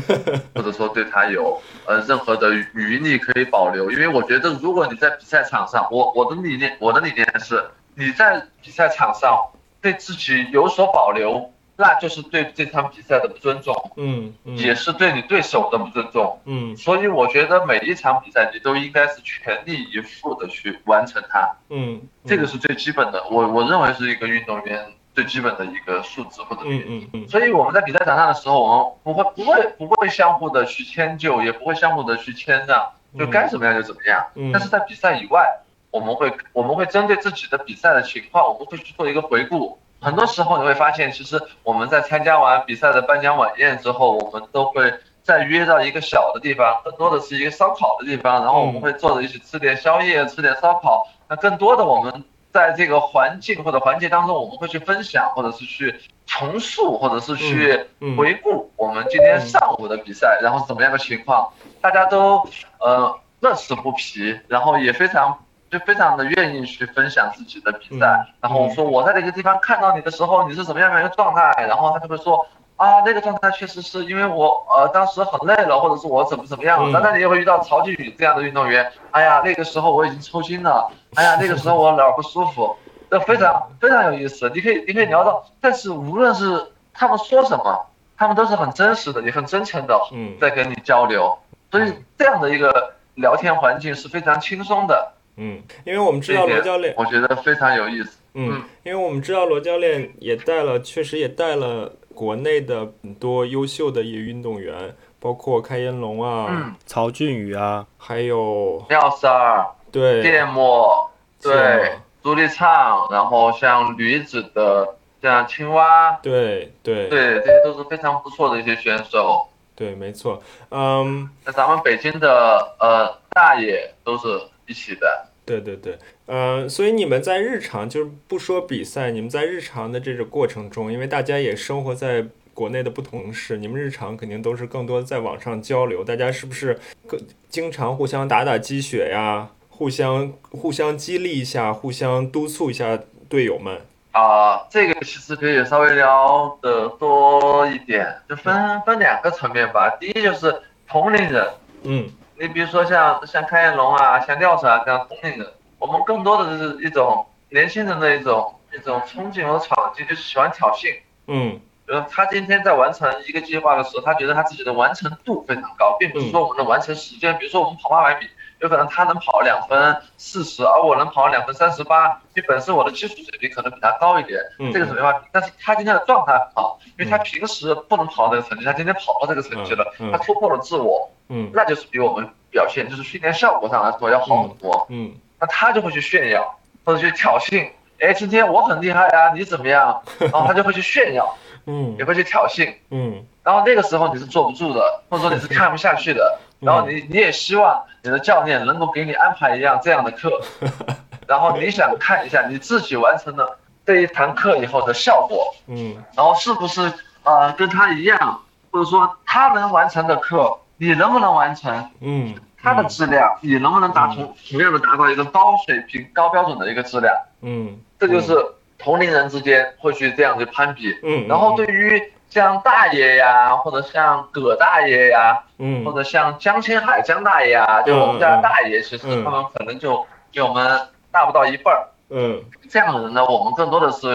或者说对他有呃任何的余力可以保留。因为我觉得，如果你在比赛场上，我我的理念，我的理念是，你在比赛场上对自己有所保留。那就是对这场比赛的不尊重，嗯，也是对你对手的不尊重，嗯，所以我觉得每一场比赛你都应该是全力以赴的去完成它，嗯，这个是最基本的，我我认为是一个运动员最基本的一个素质或者嗯嗯嗯，所以我们在比赛场上的时候，我们不会不会不会相互的去迁就，也不会相互的去谦让，就该怎么样就怎么样，但是在比赛以外，我们会我们会针对自己的比赛的情况，我们会去做一个回顾。很多时候你会发现，其实我们在参加完比赛的颁奖晚宴之后，我们都会再约到一个小的地方，更多的是一个烧烤的地方，然后我们会坐着一起吃点宵夜，吃点烧烤。那更多的我们在这个环境或者环节当中，我们会去分享，或者是去重塑，或者是去回顾我们今天上午的比赛，然后是怎么样的情况，大家都呃乐此不疲，然后也非常。就非常的愿意去分享自己的比赛，然后说我在这个地方看到你的时候，你是什么样的一个状态，然后他就会说，啊，那个状态确实是因为我呃当时很累了，或者是我怎么怎么样了。那你也会遇到曹靖宇这样的运动员，哎呀，那个时候我已经抽筋了，哎呀，那个时候我哪儿不舒服，这非常非常有意思。你可以你可以聊到，但是无论是他们说什么，他们都是很真实的，也很真诚的，嗯，在跟你交流。所以这样的一个聊天环境是非常轻松的。嗯，因为我们知道罗教练，我觉得非常有意思。嗯，因为我们知道罗教练也带了，确实也带了国内的很多优秀的一些运动员，包括开颜龙啊、嗯。曹俊宇啊，还有廖三儿，对，芥末，对，朱立畅，然后像女子的像青蛙，对对。对，这些都是非常不错的一些选手。对，没错。嗯，那咱们北京的呃大爷都是一起的。对对对，呃，所以你们在日常就是不说比赛，你们在日常的这个过程中，因为大家也生活在国内的不同城市，你们日常肯定都是更多在网上交流，大家是不是更经常互相打打鸡血呀，互相互相激励一下，互相督促一下队友们？啊，这个其实可以稍微聊的多一点，就分分两个层面吧。第一就是同龄人，嗯。你比如说像像开颜龙啊，像廖晨啊这样聪明的，我们更多的是一种年轻人的一种一种冲劲和闯劲，就是喜欢挑衅。嗯，就是他今天在完成一个计划的时候，他觉得他自己的完成度非常高，并不是说我们的完成时间。比如说我们跑八百米，有可能他能跑两分四十，而我能跑两分三十八，因为本身我的技术水平可能比他高一点，这个是没法比。但是他今天的状态好，因为他平时不能跑到这个成绩，他今天跑到这个成绩了，他突破了自我。嗯，那就是比我们表现，就是训练效果上来说要好很多。嗯，那他就会去炫耀或者去挑衅，哎，今天我很厉害啊，你怎么样？然后他就会去炫耀，嗯，也会去挑衅，嗯。然后那个时候你是坐不住的，或者说你是看不下去的，然后你你也希望你的教练能够给你安排一样这样的课，然后你想看一下你自己完成了这一堂课以后的效果，嗯，然后是不是呃跟他一样，或者说他能完成的课。你能不能完成？嗯，他的质量，你能不能达同同样的达到一个高水平、高标准的一个质量？嗯，这就是同龄人之间会去这样去攀比。嗯，然后对于像大爷呀，或者像葛大爷呀，嗯，或者像江青海江大爷啊，就我们家大爷，其实他们可能就比我们大不到一半儿。嗯，这样的人呢，我们更多的是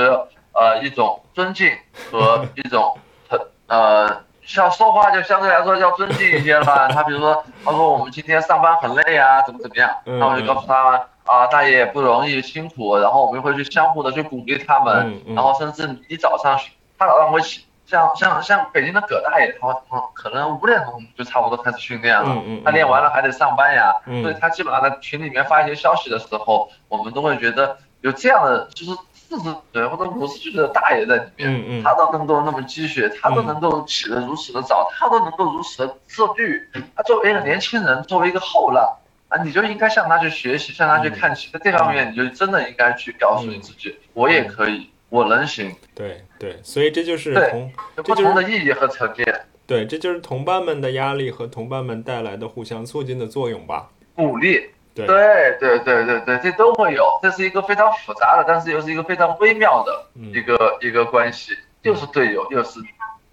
呃一种尊敬和一种很呃。像说话就相对来说要尊敬一些了。他比如说，他说我们今天上班很累啊，怎么怎么样，那我就告诉他啊，大爷不容易，辛苦。然后我们会去相互的去鼓励他们，然后甚至你早上，他早上会起，像像像北京的葛大爷，他可能五点钟就差不多开始训练了，他练完了还得上班呀，所以他基本上在群里面发一些消息的时候，我们都会觉得有这样的就是。四十岁或者五十岁的大爷在里面，他都能够那么积雪，他都能够起得如此的早，他都能够如此的自律。他作为一个年轻人，作为一个后浪啊，你就应该向他去学习，向他去看齐。在这方面，你就真的应该去告诉你自己，我也可以，我能行。对对，所以这就是同不同的意义和层面。对，这就是同伴们的压力和同伴们带来的互相促进的作用吧。鼓励。对对对对对这都会有，这是一个非常复杂的，但是又是一个非常微妙的一个一个关系，又是队友，又是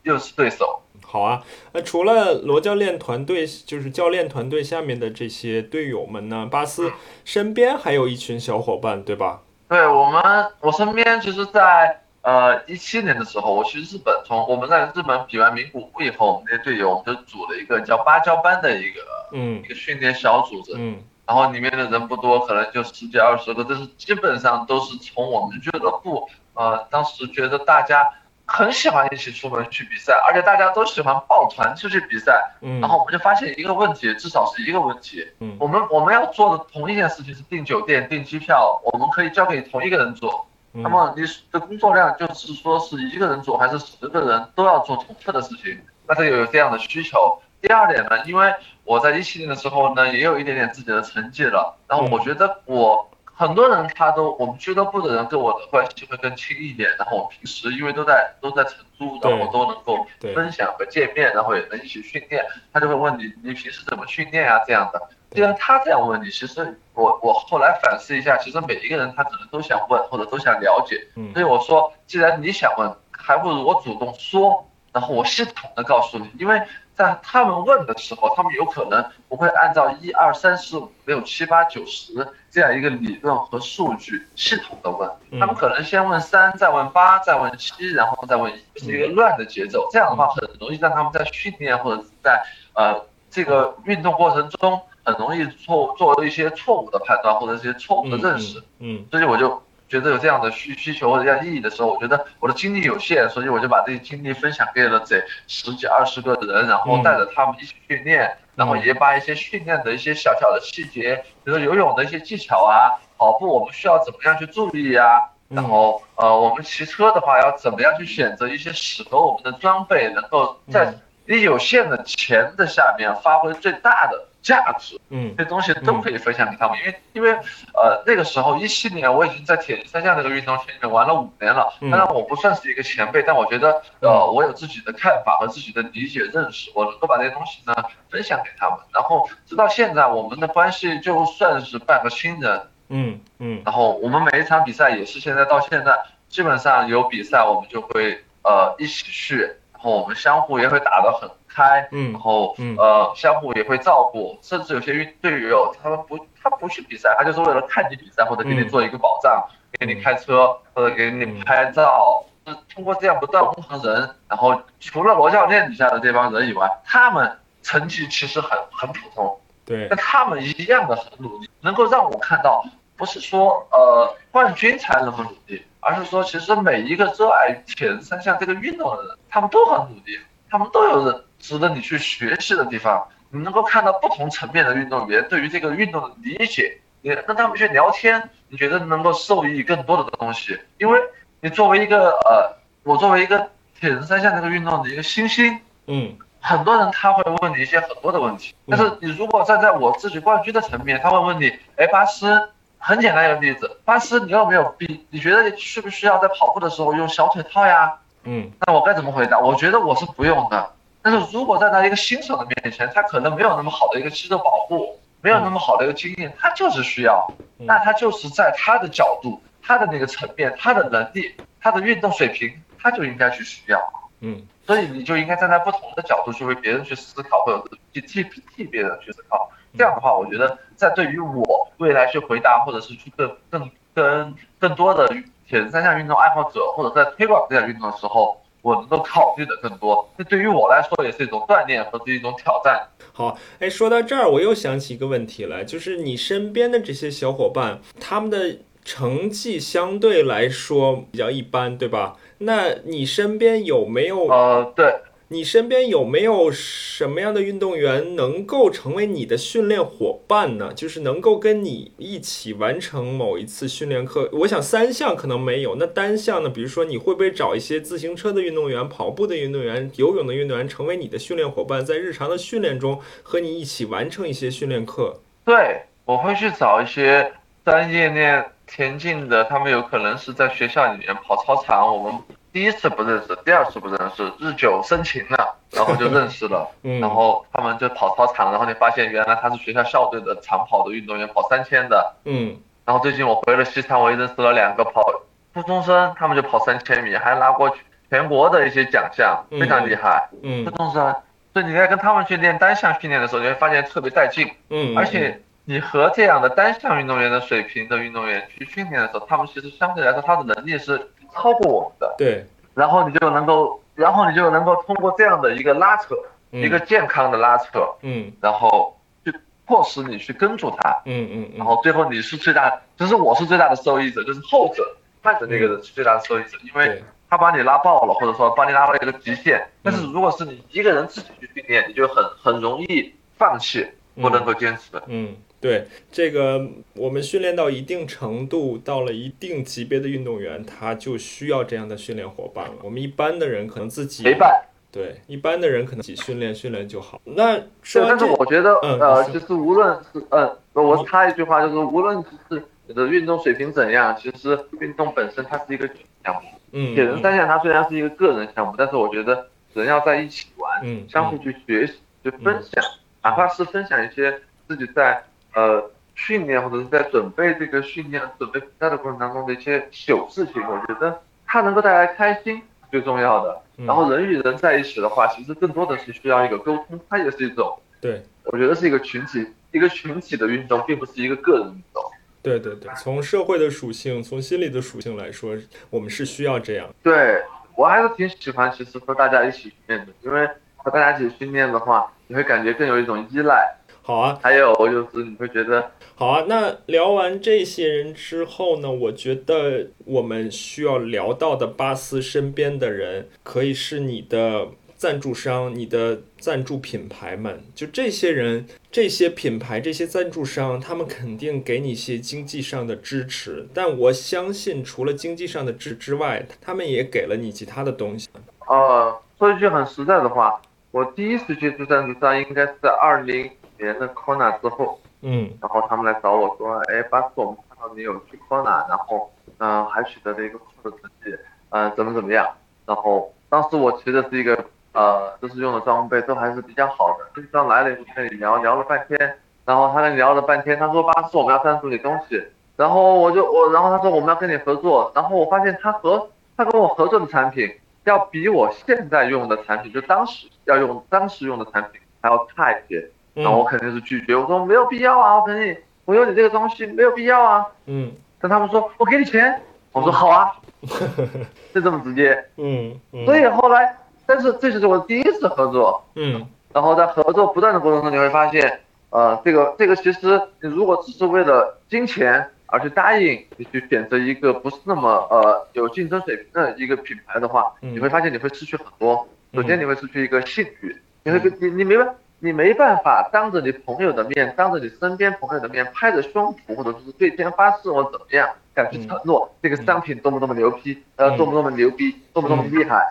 又是对手。好啊，那除了罗教练团队，就是教练团队下面的这些队友们呢？巴斯身边还有一群小伙伴，对吧？对我们，我身边其实，在呃一七年的时候，我去日本，从我们在日本比完名古屋以后，我们那些队友我们就组了一个叫芭蕉班的一个嗯一个训练小组织嗯。然后里面的人不多，可能就十几二十个，但是基本上都是从我们俱乐部，呃，当时觉得大家很喜欢一起出门去比赛，而且大家都喜欢抱团出去比赛。嗯。然后我们就发现一个问题，至少是一个问题。嗯。我们我们要做的同一件事情是订酒店、订机票，我们可以交给同一个人做。那么你的工作量就是说是一个人做还是十个人都要做重复的事情？那这有这样的需求。第二点呢，因为我在一七年的时候呢，也有一点点自己的成绩了。然后我觉得我很多人他都，我们俱乐部的人跟我的关系会更亲一点。然后我平时因为都在都在成都，然后都能够分享和见面，然后也能一起训练。他就会问你，你平时怎么训练啊？这样的。既然他这样问你，其实我我后来反思一下，其实每一个人他可能都想问或者都想了解。所以我说，既然你想问，还不如我主动说。然后我系统的告诉你，因为在他们问的时候，他们有可能不会按照一二三四五六七八九十这样一个理论和数据系统的问，他们可能先问三，再问八，再问七，然后再问一，是一个乱的节奏。这样的话，很容易让他们在训练或者是在呃这个运动过程中，很容易错做一些错误的判断或者一些错误的认识。嗯，所以我就。觉得有这样的需需求或者这样意义的时候，我觉得我的精力有限，所以我就把这些精力分享给了这十几二十个人，然后带着他们一起训练，然后也把一些训练的一些小小的细节，比如说游泳的一些技巧啊，跑步我们需要怎么样去注意啊，然后呃我们骑车的话要怎么样去选择一些适合我们的装备，能够在你有限的钱的下面发挥最大的。价值，嗯，这东西都可以分享给他们，因为因为呃那个时候一七年我已经在铁人三项这个运动圈里面玩了五年了，当然我不算是一个前辈，但我觉得呃我有自己的看法和自己的理解认识，我能够把这些东西呢分享给他们，然后直到现在我们的关系就算是半个亲人，嗯嗯，然后我们每一场比赛也是现在到现在基本上有比赛我们就会呃一起去，然后我们相互也会打得很。开，嗯，然后，呃，相互也会照顾，甚至有些运队友，他们不，他不去比赛，他就是为了看你比赛，或者给你做一个保障，给你开车，或者给你拍照，是通过这样不断工程人，然后除了罗教练底下的这帮人以外，他们成绩其实很很普通，对，但他们一样的很努力，能够让我看到，不是说呃冠军才那么努力，而是说其实每一个热爱铁人三项这个运动的人，他们都很努力，他们都有人。值得你去学习的地方，你能够看到不同层面的运动员对于这个运动的理解，你跟他们去聊天，你觉得能够受益更多的东西。因为你作为一个呃，我作为一个铁人三项这个运动的一个新星，嗯，很多人他会问你一些很多的问题，但是你如果站在我自己冠军的层面，他会问你，哎，巴斯，很简单一个例子，巴斯，你有没有比？你觉得你需不需要在跑步的时候用小腿套呀？嗯，那我该怎么回答？我觉得我是不用的。但是如果站在他一个新手的面前，他可能没有那么好的一个肌肉保护，没有那么好的一个经验，他就是需要，那他就是在他的角度、他的那个层面、他的能力、他的运动水平，他就应该去需要。嗯，所以你就应该站在不同的角度去为别人去思考，或者去替替别人去思考。这样的话，我觉得在对于我未来去回答，或者是去更更跟更多的铁人三项运动爱好者，或者在推广这项运动的时候。我能够考虑的更多，这对于我来说也是一种锻炼和是一种挑战。好，哎，说到这儿，我又想起一个问题来，就是你身边的这些小伙伴，他们的成绩相对来说比较一般，对吧？那你身边有没有？呃，对。你身边有没有什么样的运动员能够成为你的训练伙伴呢？就是能够跟你一起完成某一次训练课。我想三项可能没有，那单项呢？比如说你会不会找一些自行车的运动员、跑步的运动员、游泳的运动员成为你的训练伙伴，在日常的训练中和你一起完成一些训练课？对，我会去找一些专业练田径的，他们有可能是在学校里面跑操场，我们。第一次不认识，第二次不认识，日久生情了，然后就认识了。嗯，然后他们就跑操场，然后你发现原来他是学校校队的长跑的运动员，跑三千的。嗯，然后最近我回了西昌，我也认识了两个跑初中生，他们就跑三千米，还拿过全国的一些奖项，非常厉害。嗯，初中生，所以你在跟他们去练单项训练的时候，你会发现特别带劲。嗯，而且你和这样的单项运动员的水平的运动员去训练的时候，他们其实相对来说他的能力是。超过我们的，对，然后你就能够，然后你就能够通过这样的一个拉扯，一个健康的拉扯，嗯，然后去迫使你去跟住他，嗯嗯，然后最后你是最大，其实我是最大的受益者，就是后者慢的那个人是最大的受益者，因为他把你拉爆了，或者说把你拉到一个极限。但是如果是你一个人自己去训练，你就很很容易放弃，不能够坚持，嗯。对这个，我们训练到一定程度，到了一定级别的运动员，他就需要这样的训练伙伴了。我们一般的人可能自己陪伴，对一般的人可能自己训练训练就好。那说但是我觉得，呃，就是无论是，呃，我插一句话，就是无论是你的运动水平怎样，其实运动本身它是一个项目。嗯，铁人三项它虽然是一个个人项目，但是我觉得人要在一起玩，嗯，相互去学习，去分享，哪怕是分享一些自己在。呃，训练或者是在准备这个训练、准备比赛的过程当中的一些小事情，我觉得它能够带来开心，最重要的。然后人与人在一起的话，其实更多的是需要一个沟通，它也是一种，对我觉得是一个群体，一个群体的运动，并不是一个个人运动。对对对，从社会的属性，从心理的属性来说，我们是需要这样。对我还是挺喜欢，其实和大家一起训练的，因为和大家一起训练的话，你会感觉更有一种依赖。好啊，还有就是你会觉得，好啊。那聊完这些人之后呢？我觉得我们需要聊到的巴斯身边的人，可以是你的。赞助商，你的赞助品牌们，就这些人、这些品牌、这些赞助商，他们肯定给你一些经济上的支持。但我相信，除了经济上的支之外，他们也给了你其他的东西。呃，说一句很实在的话，我第一次接触赞助商应该是在二零年的 Kona 之后。嗯。然后他们来找我说：“哎，巴斯，我们看到你有去 Kona，然后嗯，还取得了一个不错的成绩，嗯，怎么怎么样？”然后当时我骑的是一个。呃，就是用的装备都还是比较好的。经常来了以后跟你聊聊了半天，然后他跟你聊了半天，他说巴斯我们要赞助你东西，然后我就我，然后他说我们要跟你合作，然后我发现他和他跟我合作的产品要比我现在用的产品，就当时要用当时用的产品还要差一些，然后我肯定是拒绝，我说没有必要啊，我肯定我有你这个东西没有必要啊，嗯，但他们说我给你钱，我说好啊，就这么直接，嗯，所以后来。但是这是我第一次合作，嗯，然后在合作不断的过程中，你会发现，呃，这个这个其实你如果只是为了金钱而去答应你去选择一个不是那么呃有竞争水平的一个品牌的话，你会发现你会失去很多。首先你会失去一个信誉，你会你你明白，你没办法当着你朋友的面，当着你身边朋友的面拍着胸脯或者是对天发誓我怎么样。敢去承诺这个商品多么多么牛批，呃，多么多么牛逼，多么多么厉害，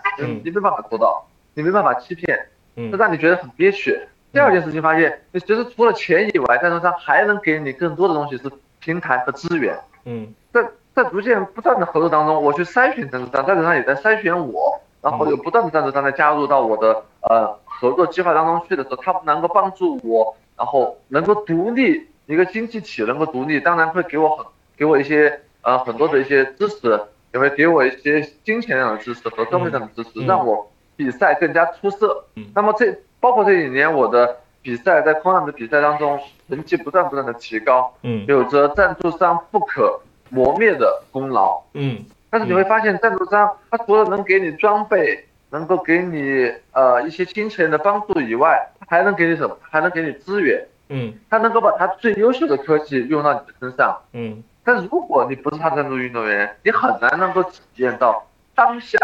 你没办法做到，你没办法欺骗，这让你觉得很憋屈。第二件事情发现，你其实除了钱以外，赞助商还能给你更多的东西，是平台和资源。嗯，在在逐渐不断的合作当中，我去筛选赞助商，赞助商也在筛选我，然后有不断的赞助商在加入到我的呃合作计划当中去的时候，他们能够帮助我，然后能够独立一个经济体能够独立，当然会给我很给我一些。呃，很多的一些支持，也会给我一些金钱上的支持和社会上的支持，让我比赛更加出色。那么这包括这几年我的比赛，在空浪的比赛当中，成绩不断不断的提高，嗯，有着赞助商不可磨灭的功劳，嗯。但是你会发现，赞助商他除了能给你装备，能够给你呃一些金钱的帮助以外，他还能给你什么？还能给你资源，嗯，他能够把他最优秀的科技用到你的身上，嗯。但如果你不是他的赞助运动员，你很难能够体验到当下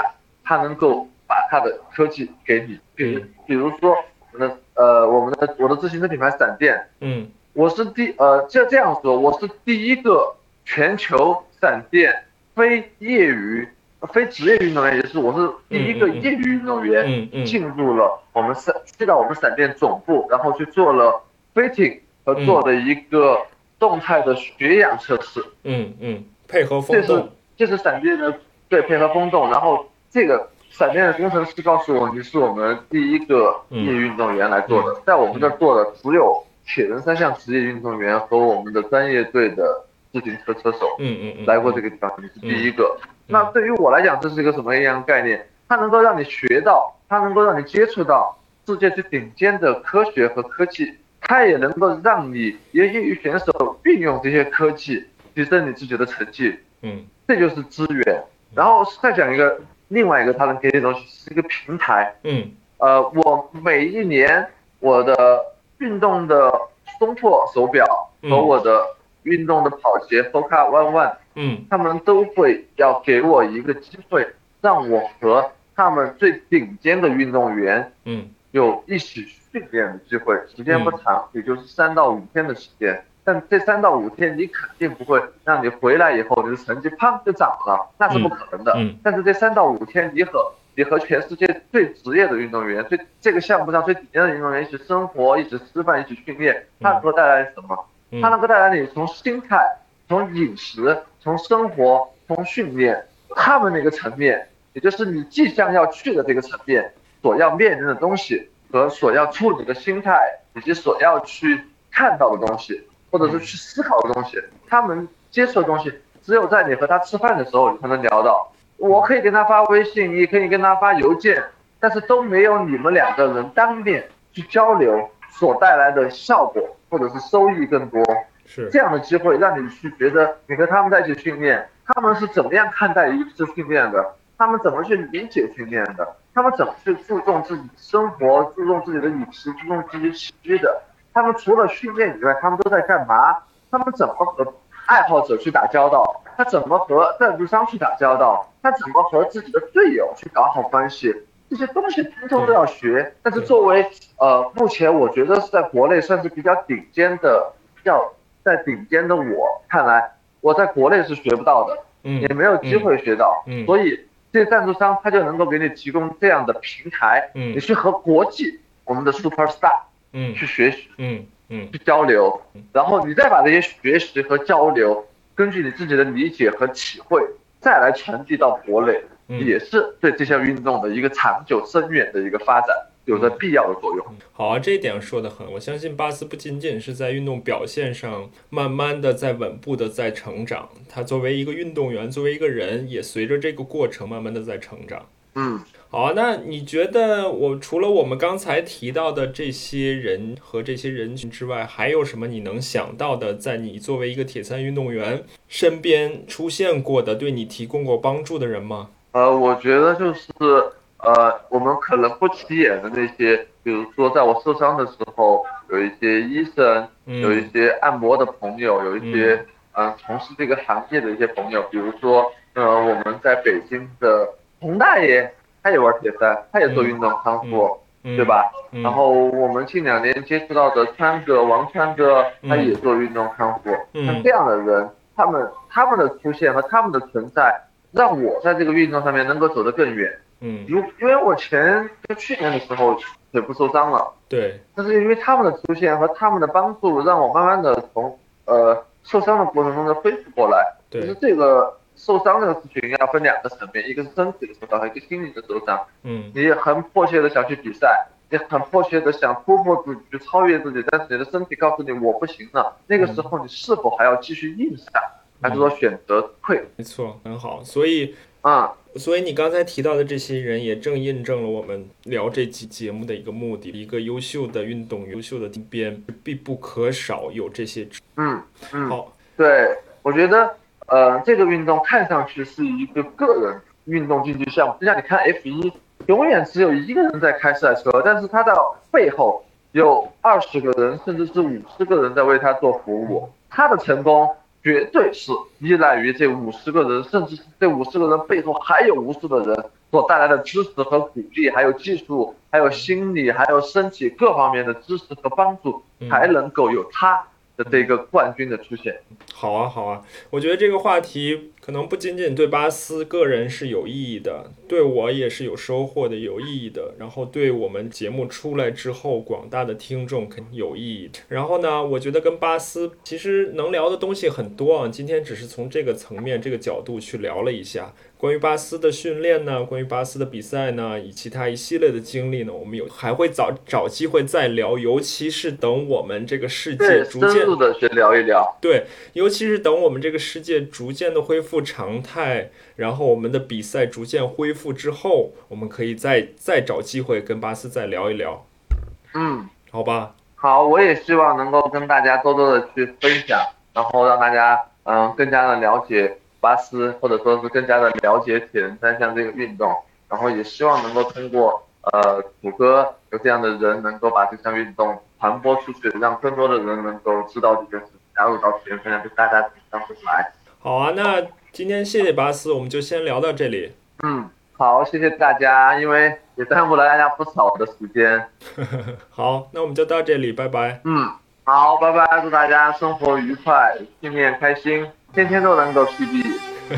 他能够把他的科技给你。比如，比如说我们的呃，我们的我的自行车品牌闪电，嗯，我是第呃，就这样说，我是第一个全球闪电非业余、非职业运动员，也是我是第一个业余运动员进入了我们闪去到我们闪电总部，然后去做了 fitting 和做的一个。动态的血氧测试，嗯嗯，配合风洞，这是闪电的对配合风洞，然后这个闪电的工程师告诉我，你是我们第一个业余运动员来做的，在我们这做的只有铁人三项职业运动员和我们的专业队的自行车车手，嗯嗯嗯，来过这个地方，你是第一个。那对于我来讲，这是一个什么样的概念？它能够让你学到，它能够让你接触到世界最顶尖的科学和科技。它也能够让你一个业余选手运用这些科技提升你自己的成绩，嗯，这就是资源。然后再讲一个另外一个它能给你的东西是一个平台，嗯，呃，我每一年我的运动的松拓手表和我的运动的跑鞋 Hoka One One，嗯，他们都会要给我一个机会，让我和他们最顶尖的运动员，嗯，有一起。训练的机会时间不长，也就是三到五天的时间。但这三到五天，你肯定不会让你回来以后你的成绩砰就涨了，那是不可能的。但是这三到五天，你和你和全世界最职业的运动员，最这个项目上最顶尖的运动员一起生活，一起吃饭，一起训练，它能够带来什么？它能够带来你从心态、从饮食、从生活、从训练，他们那个层面，也就是你即将要去的这个层面所要面临的东西。和所要处理的心态，以及所要去看到的东西，或者是去思考的东西，他们接触的东西，只有在你和他吃饭的时候，你才能聊到。我可以跟他发微信，你也可以跟他发邮件，但是都没有你们两个人当面去交流所带来的效果或者是收益更多。是这样的机会让你去觉得你和他们在一起训练，他们是怎么样看待一次训练的？他们怎么去理解训练的？他们怎么去注重自己生活、注重自己的饮食、注重自己起居的？他们除了训练以外，他们都在干嘛？他们怎么和爱好者去打交道？他怎么和赞助商去打交道？他怎么和自己的队友去搞好关系？这些东西通通都要学。但是作为呃，目前我觉得是在国内算是比较顶尖的，要在顶尖的我看来，我在国内是学不到的，嗯，也没有机会学到，嗯，所以这些赞助商他就能够给你提供这样的平台，嗯，你去和国际我们的 super star，嗯，去学习，嗯嗯，去交流，然后你再把这些学习和交流，根据你自己的理解和体会，再来传递到国内，也是对这项运动的一个长久深远的一个发展。有着必要的作用。好啊，这一点说得很。我相信巴斯不仅仅是在运动表现上慢慢的在稳步的在成长，他作为一个运动员，作为一个人，也随着这个过程慢慢的在成长。嗯，好啊，那你觉得我除了我们刚才提到的这些人和这些人群之外，还有什么你能想到的，在你作为一个铁三运动员身边出现过的，对你提供过帮助的人吗？呃，我觉得就是。呃，我们可能不起眼的那些，比如说在我受伤的时候，有一些医生，有一些按摩的朋友，有一些嗯从事这个行业的一些朋友，比如说呃我们在北京的洪大爷，他也玩铁三，他也做运动康复，对吧？然后我们近两年接触到的川哥王川哥，他也做运动康复，像这样的人，他们他们的出现和他们的存在，让我在这个运动上面能够走得更远。嗯，因因为我前就去年的时候腿部受伤了，对，但是因为他们的出现和他们的帮助，让我慢慢的从呃受伤的过程中的恢复过来。对，其实这个受伤这个事情要分两个层面，一个是身体的受伤，和一个心理的受伤。嗯，你很迫切的想去比赛，你很迫切的想突破自己，去超越自己，但是你的身体告诉你我不行了，那个时候你是否还要继续硬上，还是说选择退？没错，很好，所以。啊，所以你刚才提到的这些人，也正印证了我们聊这期节目的一个目的。一个优秀的运动员，优秀的编必不可少有这些。嗯嗯，好，对，我觉得，呃，这个运动看上去是一个个人运动竞技项目，就像你看 F 一，永远只有一个人在开赛车，但是他的背后有二十个人，甚至是五十个人在为他做服务，他的成功。绝对是依赖于这五十个人，甚至是这五十个人背后还有无数的人所带来的支持和鼓励，还有技术，还有心理，还有身体各方面的支持和帮助，才能够有他。的这个冠军的出现，好啊好啊，我觉得这个话题可能不仅仅对巴斯个人是有意义的，对我也是有收获的、有意义的。然后对我们节目出来之后，广大的听众肯定有意义。然后呢，我觉得跟巴斯其实能聊的东西很多啊，今天只是从这个层面、这个角度去聊了一下。关于巴斯的训练呢，关于巴斯的比赛呢，以其他一系列的经历呢，我们有还会找找机会再聊，尤其是等我们这个世界逐渐的去聊一聊，对，尤其是等我们这个世界逐渐的恢复常态，然后我们的比赛逐渐恢复之后，我们可以再再找机会跟巴斯再聊一聊。嗯，好吧，好，我也希望能够跟大家多多的去分享，然后让大家嗯更加的了解。巴斯，或者说是更加的了解铁人三项这个运动，然后也希望能够通过呃谷歌有这样的人，能够把这项运动传播出去，让更多的人能够知道这件事，加入到铁人三项，跟大家相处来。好啊，那今天谢谢巴斯，我们就先聊到这里。嗯，好，谢谢大家，因为也耽误了大家不少的时间。好，那我们就到这里，拜拜。嗯，好，拜拜，祝大家生活愉快，见面开心。天天都能够 PB。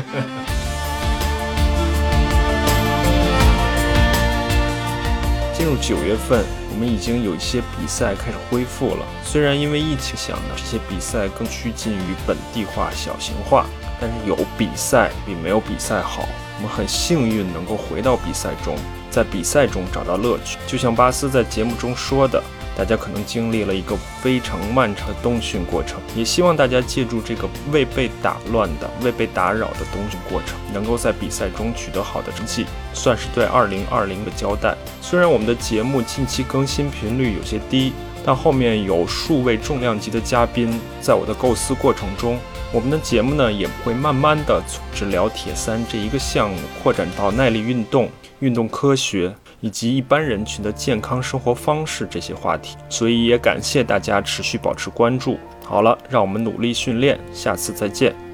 进入九月份，我们已经有一些比赛开始恢复了。虽然因为疫情响呢，这些比赛更趋近于本地化、小型化，但是有比赛比没有比赛好。我们很幸运能够回到比赛中，在比赛中找到乐趣。就像巴斯在节目中说的。大家可能经历了一个非常漫长的冬训过程，也希望大家借助这个未被打乱的、未被打扰的冬训过程，能够在比赛中取得好的成绩，算是对2020的交代。虽然我们的节目近期更新频率有些低，但后面有数位重量级的嘉宾，在我的构思过程中。我们的节目呢，也会慢慢的从治疗铁三这一个项目，扩展到耐力运动、运动科学以及一般人群的健康生活方式这些话题。所以也感谢大家持续保持关注。好了，让我们努力训练，下次再见。